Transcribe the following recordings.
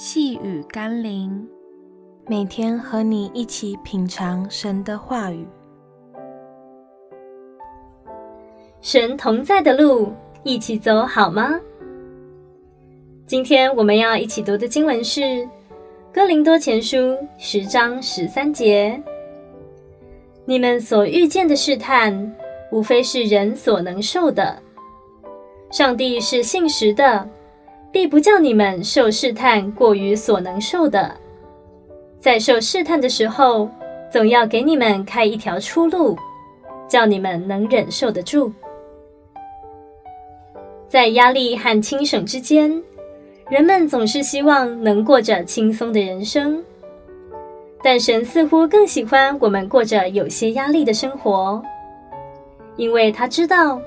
细雨甘霖，每天和你一起品尝神的话语。神同在的路，一起走好吗？今天我们要一起读的经文是《哥林多前书》十章十三节：“你们所遇见的试探，无非是人所能受的。上帝是信实的。”必不叫你们受试探过于所能受的，在受试探的时候，总要给你们开一条出路，叫你们能忍受得住。在压力和轻省之间，人们总是希望能过着轻松的人生，但神似乎更喜欢我们过着有些压力的生活，因为他知道。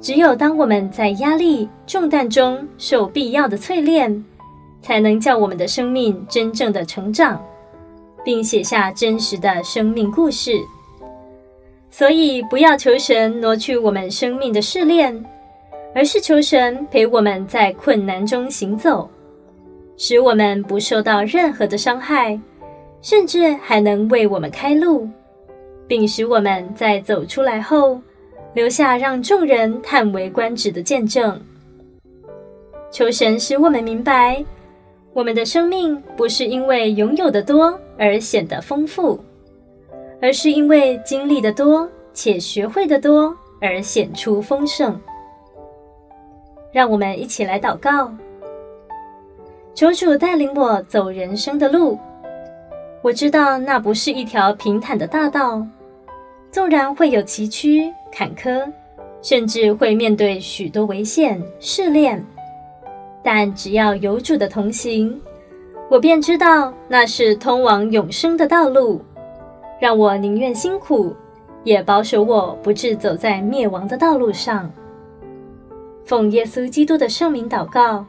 只有当我们在压力重担中受必要的淬炼，才能叫我们的生命真正的成长，并写下真实的生命故事。所以，不要求神挪去我们生命的试炼，而是求神陪我们在困难中行走，使我们不受到任何的伤害，甚至还能为我们开路，并使我们在走出来后，留下让众人叹为观止的见证。求神使我们明白，我们的生命不是因为拥有的多而显得丰富，而是因为经历的多且学会的多而显出丰盛。让我们一起来祷告：求主带领我走人生的路。我知道那不是一条平坦的大道，纵然会有崎岖。坎坷，甚至会面对许多危险试炼，但只要有主的同行，我便知道那是通往永生的道路。让我宁愿辛苦，也保守我不致走在灭亡的道路上。奉耶稣基督的圣名祷告，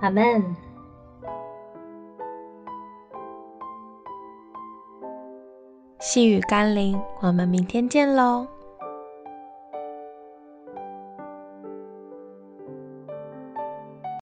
阿门。细雨甘霖，我们明天见喽。